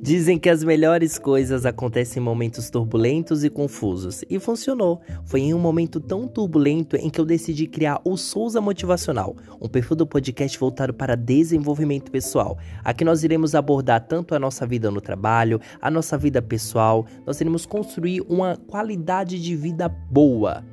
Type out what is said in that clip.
Dizem que as melhores coisas acontecem em momentos turbulentos e confusos. E funcionou. Foi em um momento tão turbulento em que eu decidi criar o Souza Motivacional, um perfil do podcast voltado para desenvolvimento pessoal. Aqui nós iremos abordar tanto a nossa vida no trabalho, a nossa vida pessoal, nós iremos construir uma qualidade de vida boa